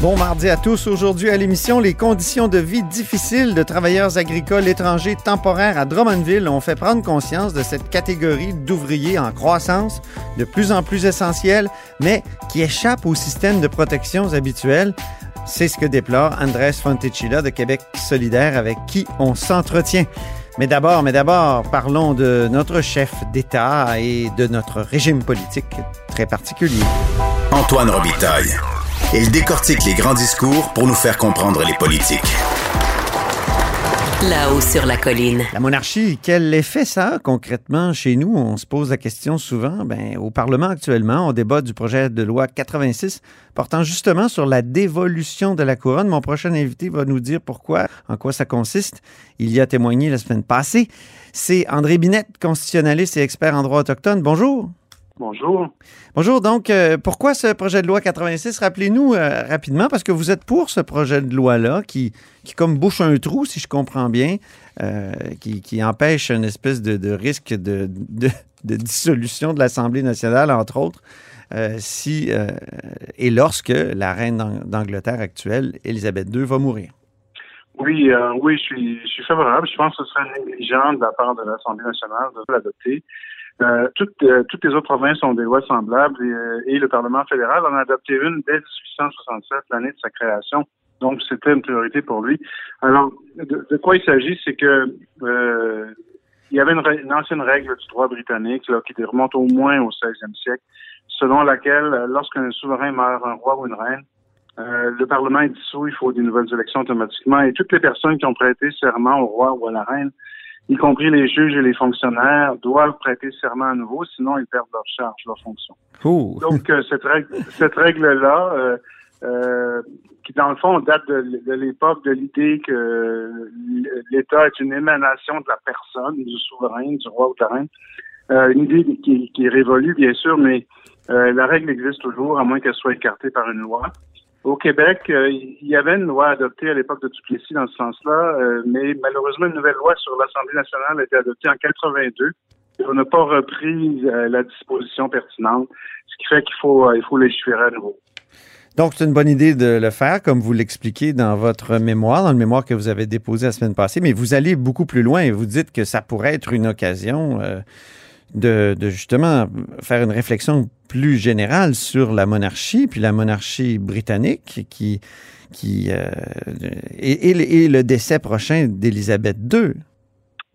Bon mardi à tous. Aujourd'hui à l'émission, les conditions de vie difficiles de travailleurs agricoles étrangers temporaires à Drummondville ont fait prendre conscience de cette catégorie d'ouvriers en croissance, de plus en plus essentielle, mais qui échappe au système de protection habituel. C'est ce que déplore Andrés Fonticilla de Québec solidaire avec qui on s'entretient. Mais d'abord, mais d'abord, parlons de notre chef d'État et de notre régime politique très particulier. Antoine Robitaille. Il décortique les grands discours pour nous faire comprendre les politiques. Là-haut sur la colline. La monarchie, quel effet ça a concrètement chez nous? On se pose la question souvent. Ben, au Parlement actuellement, on débat du projet de loi 86 portant justement sur la dévolution de la couronne. Mon prochain invité va nous dire pourquoi, en quoi ça consiste. Il y a témoigné la semaine passée. C'est André Binette, constitutionnaliste et expert en droit autochtone. Bonjour. Bonjour. Bonjour. Donc, euh, pourquoi ce projet de loi 86? Rappelez-nous euh, rapidement, parce que vous êtes pour ce projet de loi-là qui, qui comme bouche un trou, si je comprends bien, euh, qui, qui, empêche une espèce de, de risque de, de, de, dissolution de l'Assemblée nationale, entre autres, si et lorsque la reine d'Angleterre actuelle, Élisabeth II, va mourir. Oui, oui, je suis, je suis favorable. Je pense que ce serait négligent de la part de l'Assemblée nationale de l'adopter. Euh, toutes, euh, toutes les autres provinces ont des lois semblables et, euh, et, le Parlement fédéral en a adopté une dès 1867, l'année de sa création. Donc, c'était une priorité pour lui. Alors, de, de quoi il s'agit, c'est que il y avait une, une, ancienne règle du droit britannique là, qui remonte au moins au 16e siècle, selon laquelle, lorsqu'un souverain meurt, un roi ou une reine, le Parlement est dissous, il faut des nouvelles élections automatiquement, et toutes les personnes qui ont prêté serment au roi ou à la reine y compris les juges et les fonctionnaires, doivent prêter serment à nouveau, sinon ils perdent leur charge, leur fonction. Donc euh, cette règle, cette règle-là, euh, euh, qui dans le fond date de, l'époque de l'idée que l'État est une émanation de la personne, du souverain, du roi ou de la reine, euh, une idée qui, qui, est révolue bien sûr, mais la règle existe toujours, à moins qu'elle soit écartée par une loi. Au Québec, euh, il y avait une loi adoptée à l'époque de Duplessis dans ce sens-là, euh, mais malheureusement, une nouvelle loi sur l'Assemblée nationale a été adoptée en 82 et on n'a pas repris euh, la disposition pertinente, ce qui fait qu'il faut, faut légiférer à nouveau. Donc, c'est une bonne idée de le faire, comme vous l'expliquez dans votre mémoire, dans le mémoire que vous avez déposé la semaine passée, mais vous allez beaucoup plus loin et vous dites que ça pourrait être une occasion de, justement faire une réflexion plus générale sur la monarchie, puis la monarchie britannique qui, qui euh, et, et, le décès prochain d'Élisabeth II.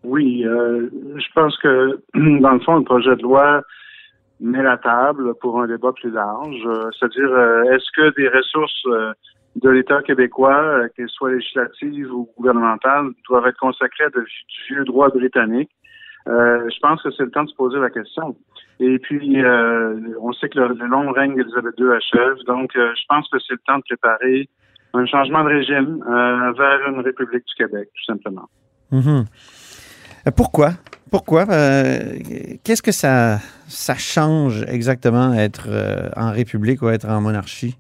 Oui, euh, je pense que dans le fond, le projet de loi met la table pour un débat plus large. Euh, c'est-à-dire, est-ce que des ressources de l'État québécois, qu'elles soient législatives ou gouvernementales, doivent être consacrées à de, du vieux droit britannique? Euh, je pense que c'est le temps de se poser la question. Et puis, euh, on sait que le, long règne d'Élisabeth II achève, donc euh, je pense que c'est le temps de préparer un changement de régime vers une République du Québec, tout simplement. Mm-hmm. Pourquoi? Pourquoi? Qu'est-ce que ça, ça change exactement être en République ou être en monarchie?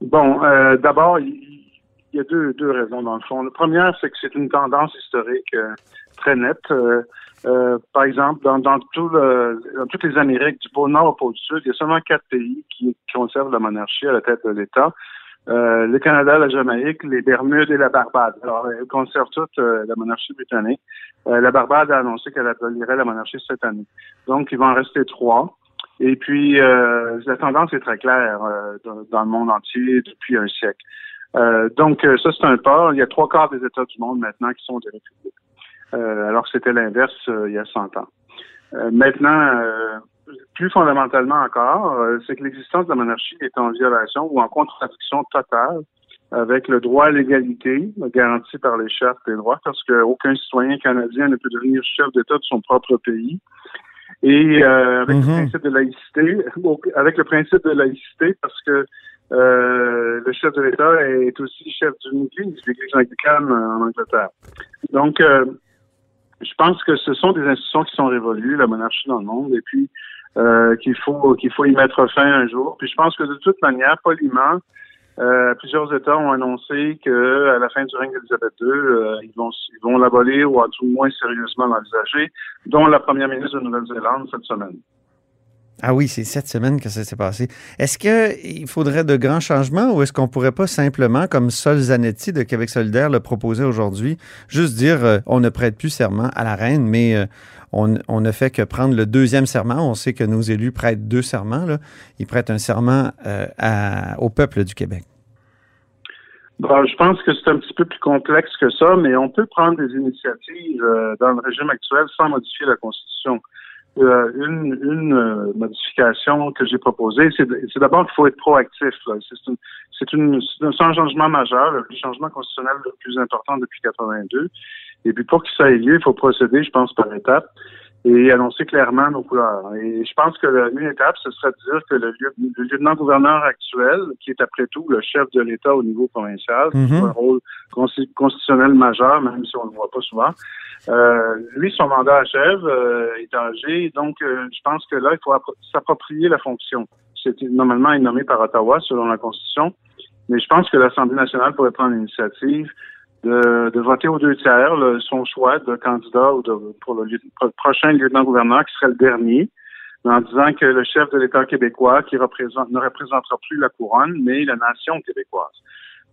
Bon, d'abord, il y a deux, deux raisons dans le fond. La première, c'est que c'est une tendance historique très nette. Euh, par exemple, dans, dans, tout le, dans toutes les Amériques, du pôle Nord au pôle Sud, il y a seulement quatre pays qui, conservent la monarchie à la tête de l'État. Euh, le Canada, la Jamaïque, les Bermudes et la Barbade. Alors, elles conservent toutes euh, la monarchie britannique. Euh, la Barbade a annoncé qu'elle abolirait la monarchie cette année. Donc, il va en rester trois. Et puis, la tendance est très claire dans, dans, le monde entier depuis un siècle. donc, ça, c'est un pas. Il y a trois quarts des États du monde maintenant qui sont des républiques. Euh, alors que c'était l'inverse euh, il y a 100 ans. Euh, maintenant, plus fondamentalement encore, c'est que l'existence de la monarchie est en violation ou en contradiction totale avec le droit à l'égalité garanti par les chartes des droits, parce qu'aucun citoyen canadien ne peut devenir chef d'État de son propre pays. Et euh, avec le mm-hmm. principe de laïcité, avec le principe de laïcité, parce que euh, le chef de l'État est aussi chef d'une église, l'église anglicane en Angleterre. Donc, euh, je pense que ce sont des institutions qui sont révolues, la monarchie dans le monde, et puis euh, qu'il faut qu'il faut y mettre fin un jour. Puis je pense que de toute manière, poliment, euh, plusieurs États ont annoncé que à la fin du règne d'Élisabeth II, euh, ils vont ils vont l'abolir ou à tout moins sérieusement l'envisager, dont la première ministre de Nouvelle-Zélande cette semaine. Ah oui, c'est cette semaine que ça s'est passé. Est-ce qu'il faudrait de grands changements ou est-ce qu'on pourrait pas simplement, comme Sol Zanetti de Québec solidaire le proposait aujourd'hui, juste dire euh, on ne prête plus serment à la reine, mais euh, on, on, ne fait que prendre le deuxième serment? On sait que nos élus prêtent deux serments. Là. Ils prêtent un serment euh, au peuple du Québec. Bon, je pense que c'est un petit peu plus complexe que ça, mais on peut prendre des initiatives dans le régime actuel sans modifier la Constitution. Euh, une, une euh, modification que j'ai proposée, c'est d'abord qu'il faut être proactif. C'est un changement majeur, le changement constitutionnel le plus important depuis 82. Et puis pour que ça ait lieu, il faut procéder, je pense, par étapes et annoncer clairement nos couleurs. Et je pense que une étape, ce serait de dire que le, le lieutenant-gouverneur actuel, qui est après tout le chef de l'État au niveau provincial, qui a mhm. un rôle constitutionnel majeur, même si on ne le voit pas souvent, euh, lui, son mandat achève, euh, est âgé, donc euh, je pense que là, il faut s'approprier la fonction. C'est normalement nommé par Ottawa selon la Constitution, mais je pense que l'Assemblée nationale pourrait prendre l'initiative de, de, voter aux deux tiers son choix de candidat ou de, pour le, prochain lieutenant-gouverneur qui serait le dernier, en disant que le chef de l'État québécois qui représente, ne représentera plus la couronne, mais la nation québécoise.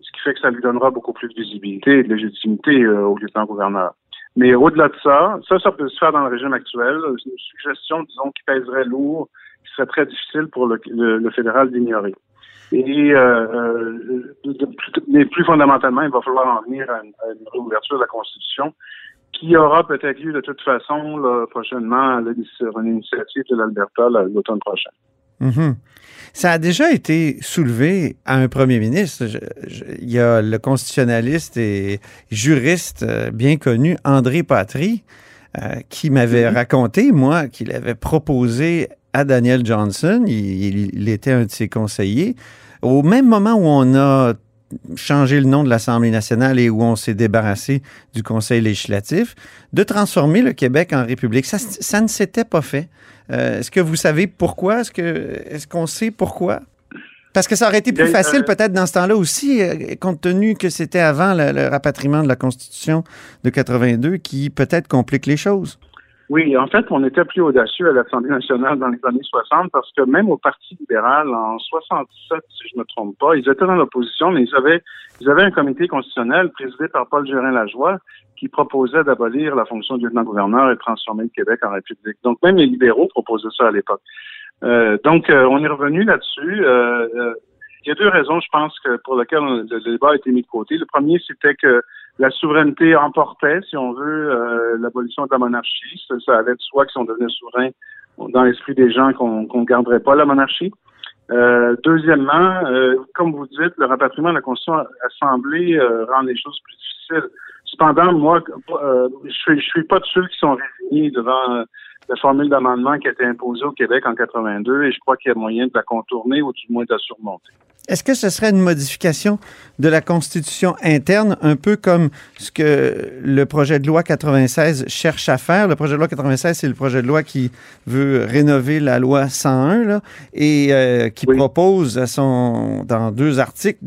Ce qui fait que ça lui donnera beaucoup plus de visibilité et de légitimité au lieutenant-gouverneur. Mais au-delà de ça, ça, ça peut se faire dans le régime actuel. C'est une suggestion, disons, qui pèserait lourd, qui serait très difficile pour le, le, fédéral d'ignorer. Et euh, mais plus fondamentalement, il va falloir en venir à une, réouverture de la Constitution qui aura peut-être lieu de toute façon là, prochainement sur une initiative de l'Alberta l'automne prochain. Mm-hmm. Ça a déjà été soulevé à un premier ministre. il y a le constitutionnaliste et juriste euh, bien connu, André Patry, euh, qui m'avait mm-hmm. raconté, moi, qu'il avait proposé à Daniel Johnson, il, il, était un de ses conseillers, au même moment où on a changé le nom de l'Assemblée nationale et où on s'est débarrassé du Conseil législatif, de transformer le Québec en République. Ça, ça ne s'était pas fait. Euh, est-ce que vous savez pourquoi? Est-ce que est-ce qu'on sait pourquoi? Parce que ça aurait été plus facile peut-être dans ce temps-là aussi, euh, compte tenu que c'était avant le, rapatriement de la Constitution de 82 qui peut-être complique les choses. Oui, en fait, on était plus audacieux à l'Assemblée nationale dans les années 60 parce que même au Parti libéral, en 67, si je ne me trompe pas, ils étaient dans l'opposition, mais ils avaient, ils avaient un comité constitutionnel présidé par Paul Gérin-Lajoie qui proposait d'abolir la fonction de lieutenant-gouverneur et transformer le Québec en République. Donc, même les libéraux proposaient ça à l'époque. Euh, donc, euh, on est revenu là-dessus. Euh, il y a deux raisons, je pense, pour lesquelles le débat a été mis de côté. Le premier, c'était que la souveraineté emportait, si on veut, l'abolition de la monarchie. Ça, allait de soi que si on devenait souverain dans l'esprit des gens qu'on ne garderait pas la monarchie. deuxièmement, comme vous dites, le rapatriement de la Constitution a semblé rendre les choses plus difficiles. Cependant, moi, euh, je suis, suis pas de ceux qui sont réunis devant euh, la formule d'amendement qui a été imposée au Québec en 82 et je crois qu'il y a moyen de la contourner ou du moins de la surmonter. Est-ce que ce serait une modification de la Constitution interne, un peu comme ce que le projet de loi 96 cherche à faire? Le projet de loi 96, c'est le projet de loi qui veut rénover la loi 101 là, et euh, qui propose à son, dans deux articles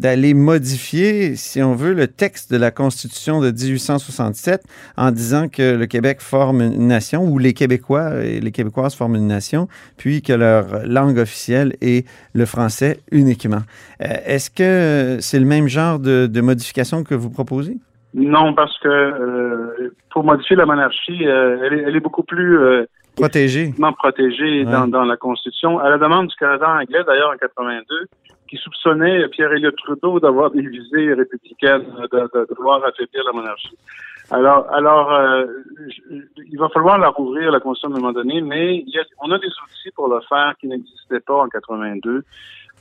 d'aller modifier, si on veut, le texte de la Constitution de 1867 en disant que le Québec forme une nation ou les Québécois et les Québécoises forment une nation, puis que leur langue officielle est le français unique. Euh, est-ce que c'est le même genre de, modification que vous proposez? Non, parce que euh, pour modifier la monarchie, euh, elle, est, beaucoup plus protégée, protégée dans, la Constitution. À la demande du Canada anglais, d'ailleurs, en 82, qui soupçonnait Pierre Elliott Trudeau d'avoir des visées républicaines, de, vouloir affaiblir la monarchie. Alors, alors, il va falloir la rouvrir la Constitution à un moment donné, mais on a des outils pour le faire qui n'existaient pas en 82.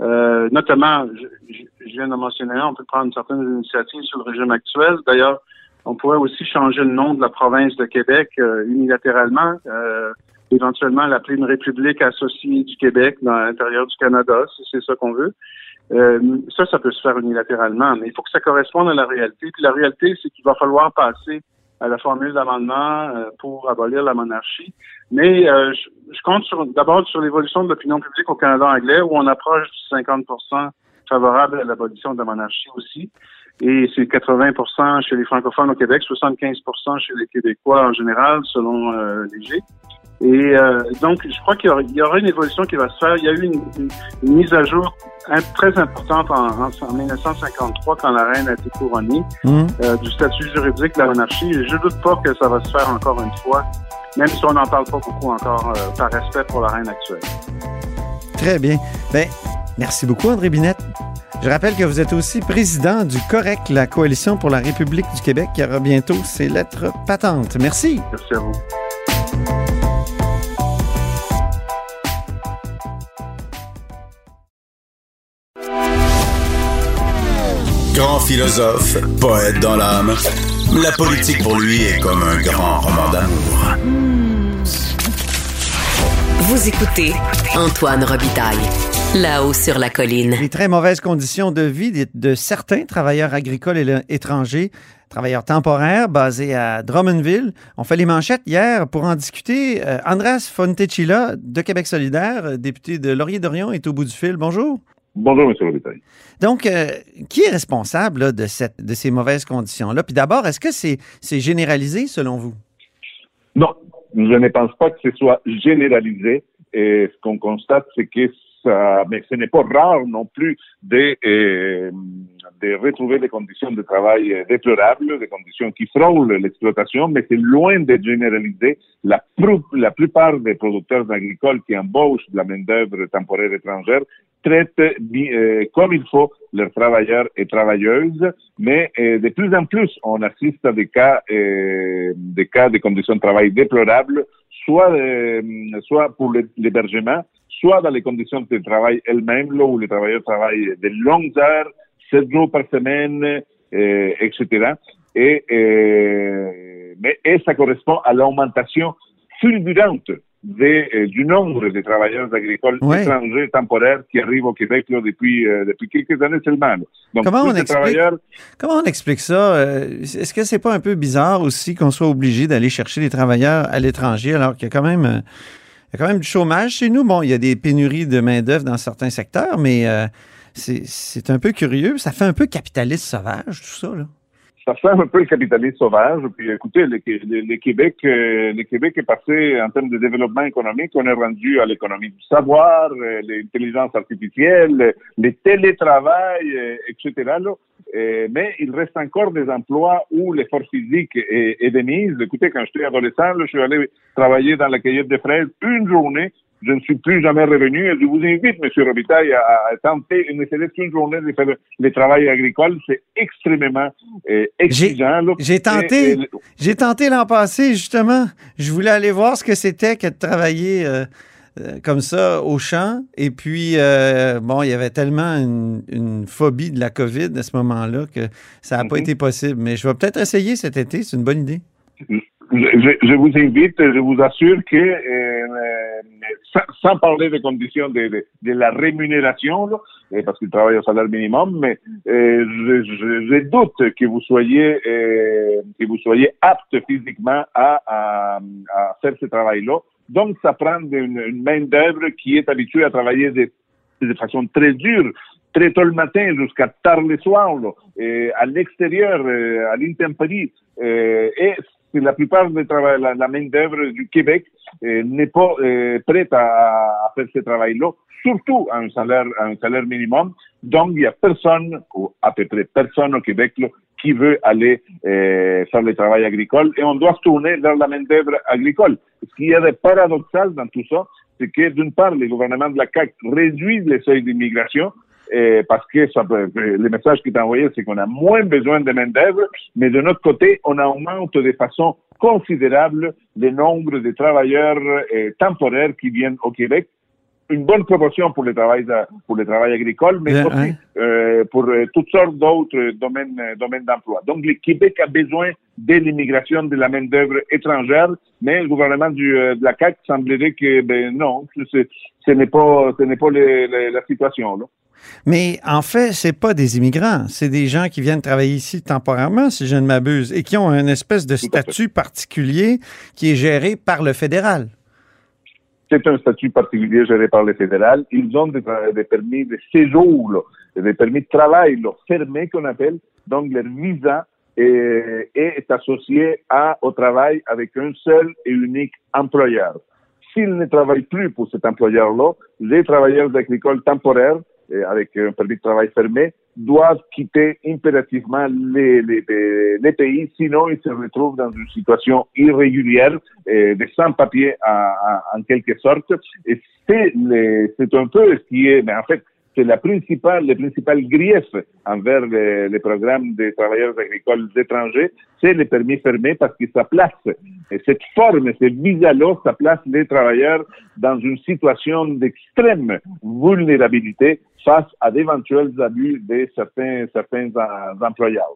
Euh, notamment, je, viens de mentionner, on peut prendre certaines initiatives sur le régime actuel. D'ailleurs, on pourrait aussi changer le nom de la province de Québec euh, unilatéralement, euh, éventuellement l'appeler une république associée du Québec dans l'intérieur du Canada, si c'est ça qu'on veut. ça, ça peut se faire unilatéralement, mais il faut que ça corresponde à la réalité. Puis la réalité, c'est qu'il va falloir passer la formule d'amendement euh, pour abolir la monarchie. Mais euh, je, compte d'abord sur l'évolution de l'opinion publique au Canada anglais, où on approche du 50 favorable à l'abolition de la monarchie aussi. Et c'est 80 chez les francophones au Québec, 75 chez les Québécois en général, selon euh, Léger. Et euh, donc, je crois qu'il y, aura une évolution qui va se faire. Il y a eu une, mise à jour très importante en, en, 1953 quand la reine a été couronnée mmh. euh, du statut juridique de la monarchie. Et je doute pas que ça va se faire encore une fois, même si on n'en parle pas beaucoup encore euh, par respect pour la reine actuelle. Très bien. Ben, merci beaucoup, André Binette. Je rappelle que vous êtes aussi président du COREC, la Coalition pour la République du Québec, qui aura bientôt ses lettres patentes. Merci. Merci à vous. Grand philosophe, poète dans l'âme, la politique pour lui est comme un grand roman d'amour. Vous écoutez Antoine Robitaille. Là-haut sur la colline. Les très mauvaises conditions de vie de, certains travailleurs agricoles et étrangers, travailleurs temporaires basés à Drummondville. On fait les manchettes hier pour en discuter. Euh, Andras Fontecilla de Québec solidaire, député de Laurier-Dorion, est au bout du fil. Bonjour. Bonjour, M. Robitaille. Donc, euh, qui est responsable de, cette, de ces mauvaises conditions-là? Puis d'abord, est-ce que c'est généralisé selon vous? Non, je ne pense pas que ce soit généralisé. Et ce qu'on constate, c'est que ça, mais ce n'est pas rare non plus de, euh, de retrouver des conditions de travail déplorables, des conditions qui frôlent l'exploitation, mais c'est loin de généraliser. La, la plupart des producteurs agricoles qui embauchent de la main-d'œuvre temporaire étrangère traitent euh, comme il faut leurs travailleurs et travailleuses, mais euh, de plus en plus, on assiste à des cas, euh, des cas de conditions de travail déplorables, soit, soit pour l'hébergement, soit dans les conditions de travail elles-mêmes, où les travailleurs travaillent de longues heures, sept jours par semaine, etc. Et, mais, et ça correspond à l'augmentation fulgurante de, du nombre de travailleurs agricoles étrangers temporaires qui arrivent au Québec depuis, depuis quelques années seulement. Donc, comment, on explique, comment on explique ça? Est-ce que c'est pas un peu bizarre aussi qu'on soit obligé d'aller chercher des travailleurs à l'étranger alors qu'il y a quand même il y a quand même du chômage chez nous? Bon, il y a des pénuries de main-d'œuvre dans certains secteurs, mais c'est un peu curieux. Ça fait un peu capitaliste sauvage, tout ça. Là ça fait un peu le capitalisme sauvage. Puis écoutez, le, Québec, euh, le Québec est passé en termes de développement économique, on est rendu à l'économie du savoir, euh, l'intelligence artificielle, le télétravail, euh, etc. mais il reste encore des emplois où l'effort physique est, est de. Écoutez, quand j'étais adolescent, je suis allé travailler dans la cueillette de fraises une journée je ne suis plus jamais revenu. Et je vous invite, M. Robitaille, à, tenter une une journée de faire le travail agricole. C'est extrêmement euh, exigeant. J'ai tenté, j'ai tenté l'an passé, justement. Je voulais aller voir ce que c'était que de travailler euh, euh, comme ça au champ. Et puis, bon, il y avait tellement une, phobie de la COVID à ce moment-là que ça n'a pas mhm. été possible. Mais je vais peut-être essayer cet été. C'est une bonne idée. Je, vous invite, je vous assure que sans, parler des conditions de, de, de la rémunération, là, parce qu'il travaille au salaire minimum, mais euh, je, doute que vous soyez euh, apte physiquement à, faire ce travail-là. Donc, ça prend une, main d'œuvre qui est habituée à travailler de, façon très dure, très tôt le matin jusqu'à tard le soir, à l'extérieur, euh, à l'intempérie. Euh, et la plupart de la, la main-d'œuvre du Québec euh, n'est pas euh, prête à, faire ce travail-là, surtout à un salaire, minimum. Donc, il y a personne, ou à peu près personne au Québec, qui veut aller euh, faire le travail agricole et on doit se tourner vers la main-d'œuvre agricole. Ce qui est paradoxal dans tout ça, c'est que d'une part, les gouvernements de la CAQ réduisent les seuils d'immigration, parce que ça le message qui est envoyé, c'est qu'on a moins besoin de main-d'œuvre, mais de notre côté, on augmente de façon considérable le nombre de travailleurs eh, temporaires qui viennent au Québec. Une bonne proportion pour le travail, pour le travail agricole, mais aussi euh, pour euh, toutes sortes d'autres domaines, euh, domaines d'emploi. Donc, le Québec a besoin de l'immigration de la main-d'œuvre étrangère, mais le gouvernement du, de la CAQ semblerait que, ben non, ce, ce n'est pas, ce n'est pas la situation. Là. Mais en fait, c'est pas des immigrants, c'est des gens qui viennent travailler ici temporairement, si je ne m'abuse, et qui ont une espèce de statut particulier qui est géré par le fédéral. C'est un statut particulier géré par le fédéral. Ils ont des, des permis de séjour, là, des permis de travail là, fermés qu'on appelle. Donc, leur visa est, est associé à, au travail avec un seul et unique employeur. S'ils ne travaillent plus pour cet employeur-là, les travailleurs agricoles temporaires avec un permis de travail fermé, doivent quitter impérativement les, les, les, pays, sinon ils se retrouvent dans une situation irrégulière, euh, de sans-papiers en quelque sorte. Et c'est un peu ce qui est, mais en fait, c'est la principale, le principal grief envers les, les, programmes des travailleurs agricoles étrangers, c'est les permis fermés parce que ça place, et cette forme, ce visa-là, ça place les travailleurs dans une situation d'extrême vulnérabilité face à d'éventuels abus de certains, certains employeurs.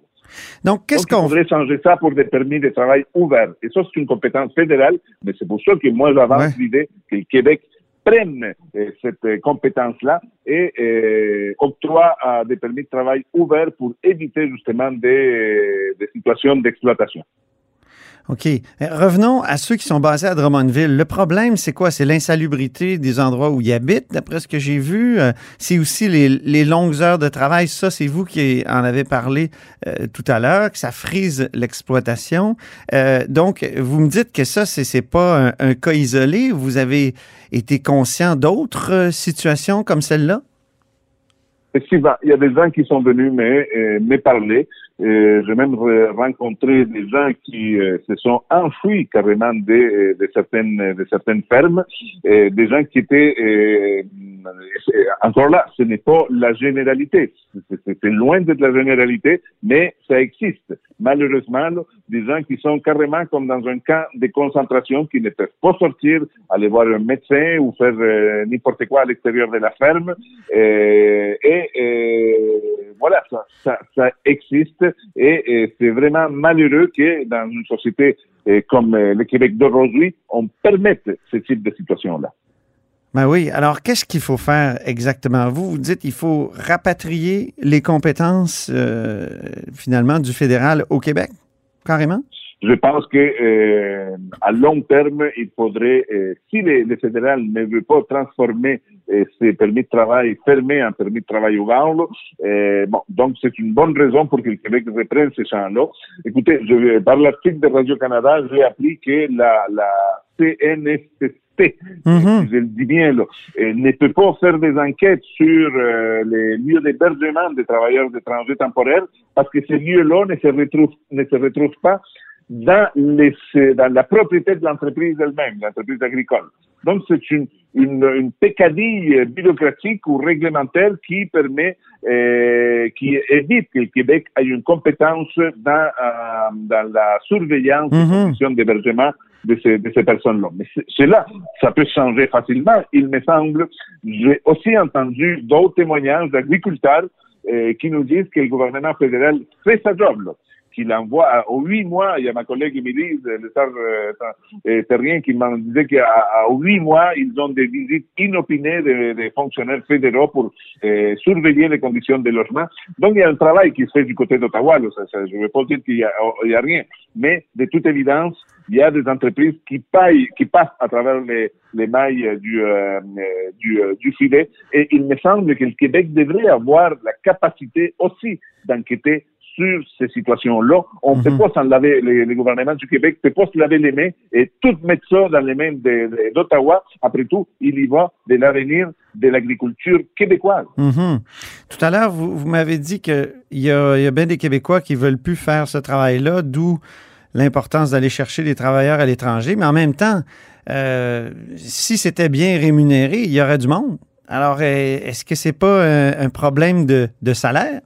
Donc, qu'est-ce qu'on voudrait changer ça pour des permis de travail ouverts. Et ça, c'est une compétence fédérale, mais c'est pour ça que moi, j'avance l'idée que le Québec prenne euh, cette euh, compétence-là et euh, octroie des permis de travail ouverts pour éviter justement des, des situations d'exploitation. OK. Revenons à ceux qui sont basés à Drummondville. Le problème, c'est quoi? C'est l'insalubrité des endroits où ils habitent, d'après ce que j'ai vu. C'est aussi les, longues heures de travail. Ça, c'est vous qui en avez parlé tout à l'heure, que ça frise l'exploitation. donc, vous me dites que ça, c'est pas un, cas isolé. Vous avez été conscient d'autres euh, situations comme celle-là? Il y a des gens qui sont venus me, me parler. J'ai même rencontré des gens qui euh, se sont enfouis carrément de, euh, de, certaines, de certaines fermes, des gens qui étaient encore là, ce n'est pas la généralité. C'est loin d'être la généralité, mais ça existe. Malheureusement, des gens qui sont carrément comme dans un camp de concentration, qui ne peuvent pas sortir, aller voir un médecin ou faire euh, n'importe quoi à l'extérieur de la ferme. Euh, et, voilà, ça, existe et, c'est vraiment malheureux que dans une société euh, comme le Québec d'aujourd'hui, on permette ce type de situation-là. Ben oui. Alors, qu'est-ce qu'il faut faire exactement? Vous, vous dites qu'il faut rapatrier les compétences, euh, finalement, du fédéral au Québec, carrément? Je pense que euh, à long terme, il faudrait, euh, si le, fédéral ne veut pas transformer ces permis de travail fermés en permis de travail ouvert, bon, donc c'est une bonne raison pour que le Québec reprenne ces champs-là. Écoutez, je, par l'article de Radio-Canada, j'ai appris que la, la CNSC Mm-hmm. je le dis bien, là, ne peut pas faire des enquêtes sur euh, les lieux d'hébergement des travailleurs étrangers temporaires parce que ces lieux-là ne se retrouvent, ne se retrouvent pas dans, les, dans la propriété de l'entreprise elle-même, l'entreprise agricole. Donc, c'est une, une, une, pécadille bureaucratique ou réglementaire qui permet, euh, qui évite que le Québec ait une compétence dans, euh, dans la surveillance des mm-hmm. conditions d'hébergement de ces, de personnes-là. Mais cela, ça peut changer facilement. Il me semble, j'ai aussi entendu d'autres témoignages d'agriculteurs euh, qui nous disent que le gouvernement fédéral fait sa job. Qu'il envoie aux huit mois, il y a ma collègue Émilie, le star euh, terrien, qui m'en disait qu'à huit mois, ils ont des visites inopinées des, fonctionnaires fédéraux pour euh, surveiller les conditions de logement. Donc, il y a un travail qui se fait du côté d'Ottawa. Je ne veux pas dire qu'il n'y a, rien, mais de toute évidence, il y a des entreprises qui, paillent, qui passent à travers les, les mailles du, euh, du, euh, du filet. Et il me semble que le Québec devrait avoir la capacité aussi d'enquêter sur ces situations-là. On ne peut mhm. pas s'en laver, les, gouvernements du Québec ne peut pas se laver les mains et tout mettre ça dans les mains d'Ottawa. Après tout, il y va de l'avenir de l'agriculture québécoise. Mhm. Tout à l'heure, vous, vous m'avez dit qu'il y a, y a bien des Québécois qui veulent plus faire ce travail-là, d'où l'importance d'aller chercher des travailleurs à l'étranger. Mais en même temps, euh, si c'était bien rémunéré, il y aurait du monde. Alors, est-ce que c'est pas un, problème de, salaire?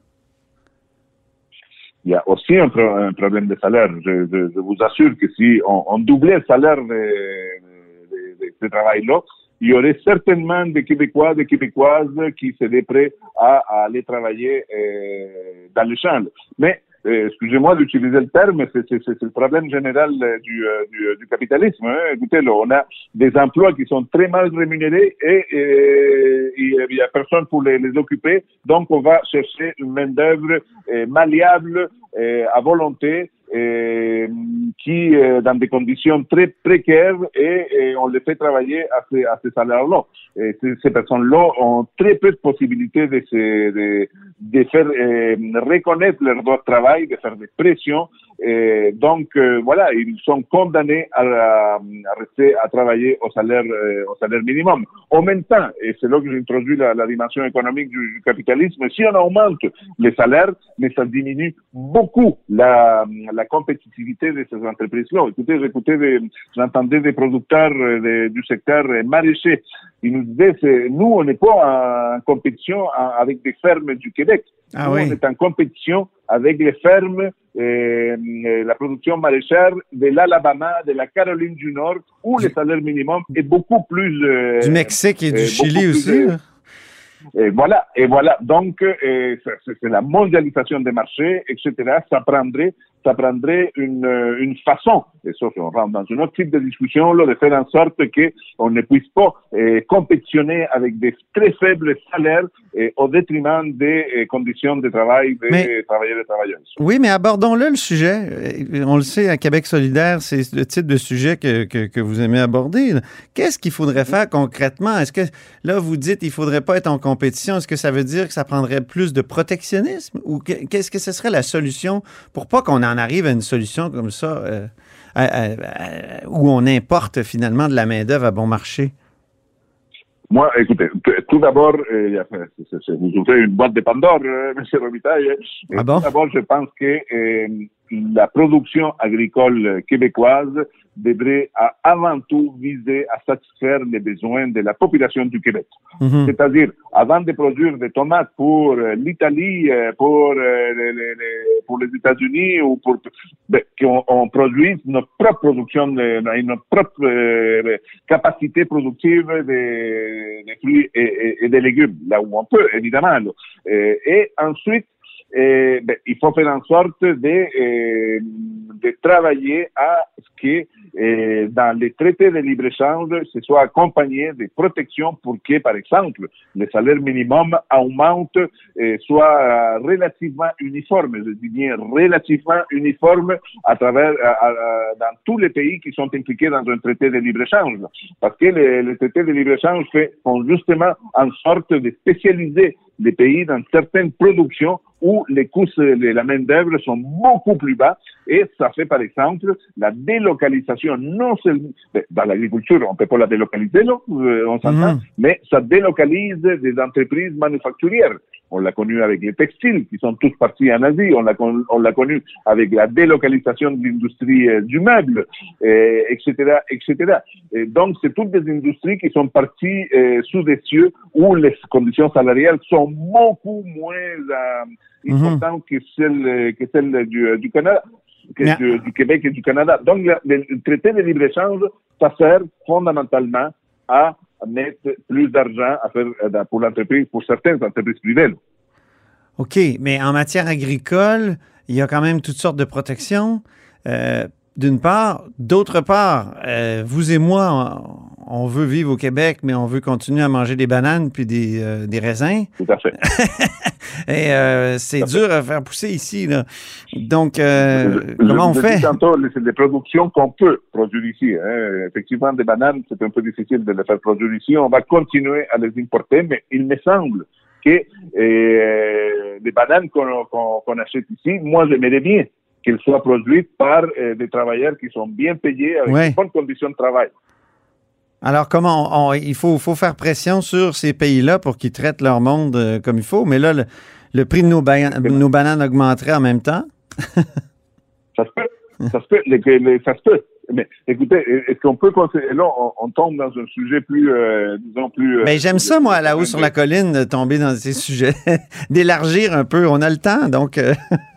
il y a aussi un, problème de salaire. Je, vous assure que si on, doublait le salaire de, ce travail-là, il y aurait certainement des Québécois, des Québécoises qui seraient prêts à, aller travailler euh, dans le champ. Mais euh, excusez-moi d'utiliser le terme, c'est le problème général du, du, du capitalisme. Hein. Écoutez, là, on a des emplois qui sont très mal rémunérés et il n'y a personne pour les, les, occuper. Donc, on va chercher une main-d'œuvre malléable à volonté euh, qui, euh, dans des conditions très précaires, et, on les fait travailler à ces, salaires-là. Ces personnes-là ont très peu de possibilités de, se, de, faire reconnaître leur droit de travail, de faire des pressions. Et donc, euh, voilà, ils sont condamnés à, à, rester à travailler au salaire, au salaire minimum. En même temps, et c'est là que j'introduis la, la dimension économique du, du, capitalisme, si on augmente les salaires, mais ça diminue beaucoup la, la la compétitivité de ces entreprises-là. Écoutez, j'écoutais, j'entendais des producteurs euh, du secteur euh, maraîcher. Ils nous disaient, nous, on n'est pas en compétition avec des fermes du Québec. Ah nous, oui. on est en compétition avec les fermes, euh, la production maraîchère de l'Alabama, de la Caroline du Nord, où le salaire minimum est beaucoup plus... Euh, du Mexique et du Chili aussi. Plus, et voilà, et voilà. Donc, euh, c'est la mondialisation des marchés, etc. Ça prendrait, ça prendrait une, une façon, et sauf qu'on rentre dans une autre type de discussion, là, de faire en sorte qu'on ne puisse pas euh, compétitionner avec des très faibles salaires au détriment des euh, conditions de travail des mais, travailleurs et travailleuses. Oui, mais abordons-le le sujet. On le sait, à Québec solidaire, c'est le type de sujet que, que, que vous aimez aborder. Qu'est-ce qu'il faudrait faire concrètement? Est-ce que là, vous dites il faudrait pas être en compétition? Est-ce que ça veut dire que ça prendrait plus de protectionnisme? Ou qu'est-ce que ce serait la solution pour pas qu'on en arrive à une solution comme ça euh, à, à, à, où on importe finalement de la main-d'œuvre à bon marché? Moi, écoutez, tout d'abord, euh, vous ouvrez une boîte de Pandore, euh, M. Robitaille. Ah bon? Tout d'abord, je pense que euh, la production agricole québécoise devrait avant tout viser à satisfaire les besoins de la population du Québec. -hmm. C'est-à-dire, avant de produire des tomates pour euh, l'Italie, pour, euh, les, les, les, pour les États-Unis ou pour ben, qu'on on produise notre propre production, notre propre euh, capacité productive des, des fruits et, et, et, des légumes, là où on peut, évidemment. Et ensuite, eh, ben, il faut faire en sorte de, eh, de travailler à ce que eh, dans les traités de libre-échange, ce soit accompagné de protections pour que, par exemple, le salaire minimum augmente, soit relativement uniforme, je dis bien relativement uniforme à travers, à, dans tous les pays qui sont impliqués dans un traité de libre-échange. Parce que les traités de libre-échange font justement en sorte de spécialiser les pays dans certaines productions où les coûts de la main-d'œuvre sont beaucoup plus bas et ça fait par exemple la délocalisation, non seulement dans l'agriculture, on ne peut pas la délocaliser, non, on s'entend, mm mais ça délocalise des entreprises manufacturières. On l'a connu avec les textiles qui sont tous partis en Asie. On l'a on l'a connu avec la délocalisation de l'industrie euh, du meuble, euh, etc., etc. Et donc c'est toutes des industries qui sont parties euh, sous des cieux où les conditions salariales sont beaucoup moins euh, importantes mm -hmm. que celles que celles du, du Canada. Que du, du, Québec et du Canada. Donc, le, le traité de libre-échange, ça sert fondamentalement à mettre plus d'argent faire pour l'entreprise, pour certaines entreprises privées. OK, mais en matière agricole, il y a quand même toutes sortes de protections. Euh, D'une part. D'autre part, euh, vous et moi, on, veut vivre au Québec, mais on veut continuer à manger des bananes puis des, euh, des raisins. Tout à fait. et euh, c'est dur à faire pousser ici. Là. Donc, euh, je, comment je on fait? Tantôt, c'est des productions qu'on peut produire ici. Hein. Effectivement, des bananes, c'est un peu difficile de les faire produire ici. On va continuer à les importer, mais il me semble que euh, les bananes qu'on qu qu achète ici, moi, j'aimerais bien qu'elles soient produites par euh, des travailleurs qui sont bien payés avec ouais. de bonnes conditions de travail. Alors, comment on, on, il faut, faut, faire pression sur ces pays-là pour qu'ils traitent leur monde euh, comme il faut, mais là, le, le prix de nos, ba nos, bananes augmenterait en même temps? ça se peut. Ça se peut. Les, les, ça se peut. Mais écoutez, est-ce qu'on peut considérer, là, on, on, tombe dans un sujet plus, euh, disons, plus... Mais j'aime ça, moi, là-haut sur la colline, de tomber dans ces sujets, d'élargir un peu. On a le temps, donc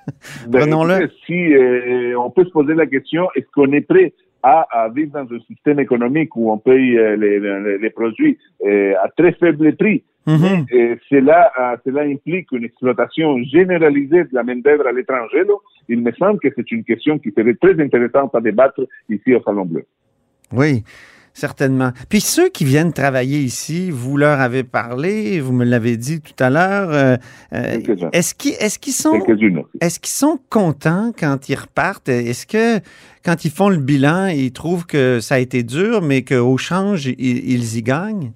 ben, prenons-le. Si euh, on peut se poser la question, est-ce qu'on est prêt à, à, vivre dans un système économique où on paye les, les, les, produits à très faible prix? Mhm. Et cela, euh, cela implique une exploitation généralisée de la main-d'œuvre à l'étranger. Il me semble que c'est une question qui serait très intéressante à débattre ici au Salon Bleu. Oui, certainement. Puis ceux qui viennent travailler ici, vous leur avez parlé, vous me l'avez dit tout à l'heure. euh, euh, est-ce qu'ils est-ce qu'ils sont Quelques-unes aussi. est-ce qu'ils sont contents quand ils repartent? Est-ce que quand ils font le bilan, ils trouvent que ça a été dur, mais qu'au change ils, ils y gagnent?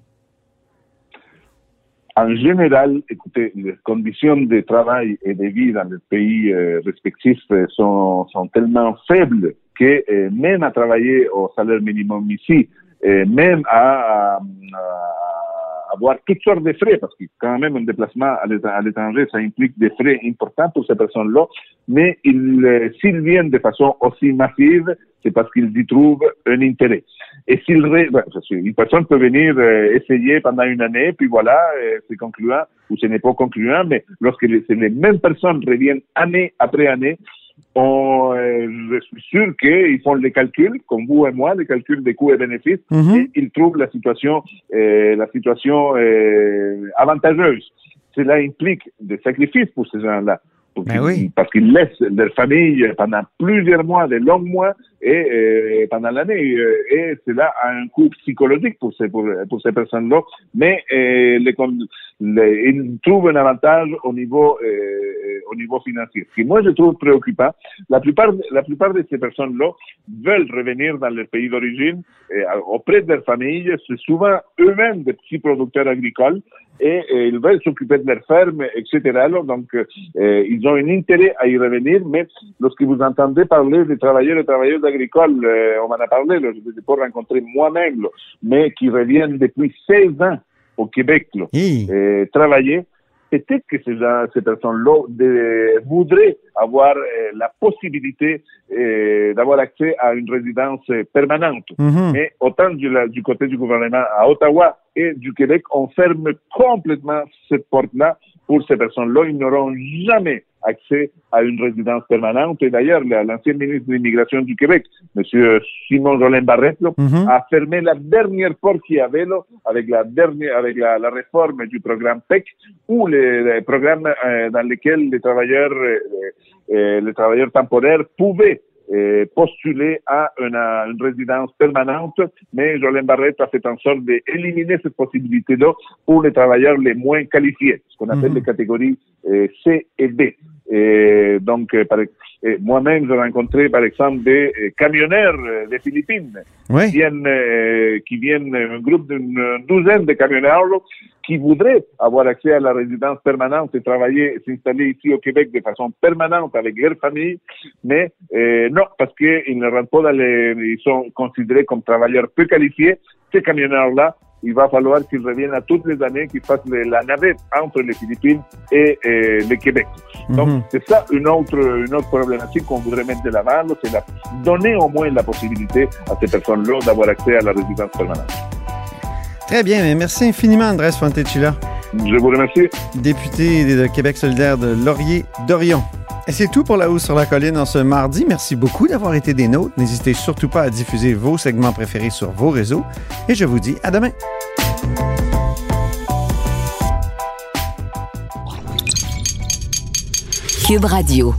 En général, écoutez, les conditions de travail et de vie dans les pays euh, respectifs sont, sont tellement faibles que euh, même à travailler au salaire minimum ici, euh, même à, à- à avoir toutes sortes de frais, parce que quand même un déplacement à l'étra- à l'étranger, ça implique des frais importants pour ces personnes-là, mais euh, s'ils viennent de façon aussi massive, c'est parce qu'ils y trouvent un intérêt. Et s'ils qu'une personne peut venir euh, essayer pendant une année, puis voilà, euh, c'est concluant ou ce n'est pas concluant, mais lorsque les, les mêmes personnes reviennent année après année, on, euh, je suis sûr qu'ils font les calculs, comme vous et moi, les calculs des coûts et bénéfices, Mhm. et ils trouvent la situation, euh, la situation euh, avantageuse. Cela implique des sacrifices pour ces gens-là. Oui. Parce qu'ils laissent leur famille pendant plusieurs mois, de longs mois, et euh, pendant l'année. euh, et cela a un coût psychologique pour ces, personnes-là. Mais euh, ils trouvent un avantage au niveau, au niveau financier. Ce qui moi je trouve préoccupant, la plupart, la plupart de ces personnes-là veulent revenir dans leur pays d'origine auprès de leur famille. C'est souvent eux-mêmes des petits producteurs agricoles et, ils veulent s'occuper de leur ferme, etc. Donc, ils ont un intérêt à y revenir, mais lorsque vous entendez parler des travailleurs et travailleuses agricoles, euh, on m'en a parlé, là, je ne les ai pas rencontrés moi-même, mais qui reviennent depuis 16 ans au Québec, là, euh, travailler, peut-être que ces, personnes-là voudraient avoir euh, la possibilité euh, d'avoir accès à une résidence permanente. Mhm. Mais autant du, la- du côté du gouvernement à Ottawa et du Québec, on ferme complètement cette porte-là pour ces personnes-là. Ils n'auront jamais accès à une résidence permanente. Et d'ailleurs, la- l'ancien ministre de l'Immigration du Québec, M. Simon Jolin Barrette, Mhm. a fermé la dernière porte qu'il y avait là, avec la dernière, avec la, la réforme du programme PEC, ou les, les programmes euh, dans lesquels les travailleurs, euh, euh, les travailleurs temporaires pouvaient euh, postuler à une, à une résidence permanente, mais Jolin Barrette a fait en sorte d'éliminer cette possibilité-là pour les travailleurs les moins qualifiés, ce qu'on appelle Mhm. les catégories euh, C et D. Et donc, euh, moi-même, j'ai rencontré, par exemple, des euh, camionneurs euh, des Philippines Oui. qui viennent, euh, qui viennent, un groupe d'une douzaine de camionneurs qui voudraient avoir accès à la résidence permanente et travailler, s'installer ici au Québec de façon permanente avec leur famille, mais euh, non, parce qu'ils ne rentrent pas dans les, ils sont considérés comme travailleurs peu qualifiés. Ces camionneurs-là, il va falloir qu'ils reviennent à toutes les années, qu'ils fassent la navette entre les Philippines et, le Québec. Donc, c'est ça une autre, une autre problématique qu'on voudrait mettre de l'avant, là, c'est la, donner au moins la possibilité à ces personnes-là d'avoir accès à la résidence permanente. Très bien. mais Merci infiniment, Andrés Fontecilla, Je vous remercie. député de Québec solidaire de Laurier-Dorion. Et c'est tout pour La Hausse sur la Colline en ce mardi. Merci beaucoup d'avoir été des nôtres. N'hésitez surtout pas à diffuser vos segments préférés sur vos réseaux. Et je vous dis à demain. Cube Radio.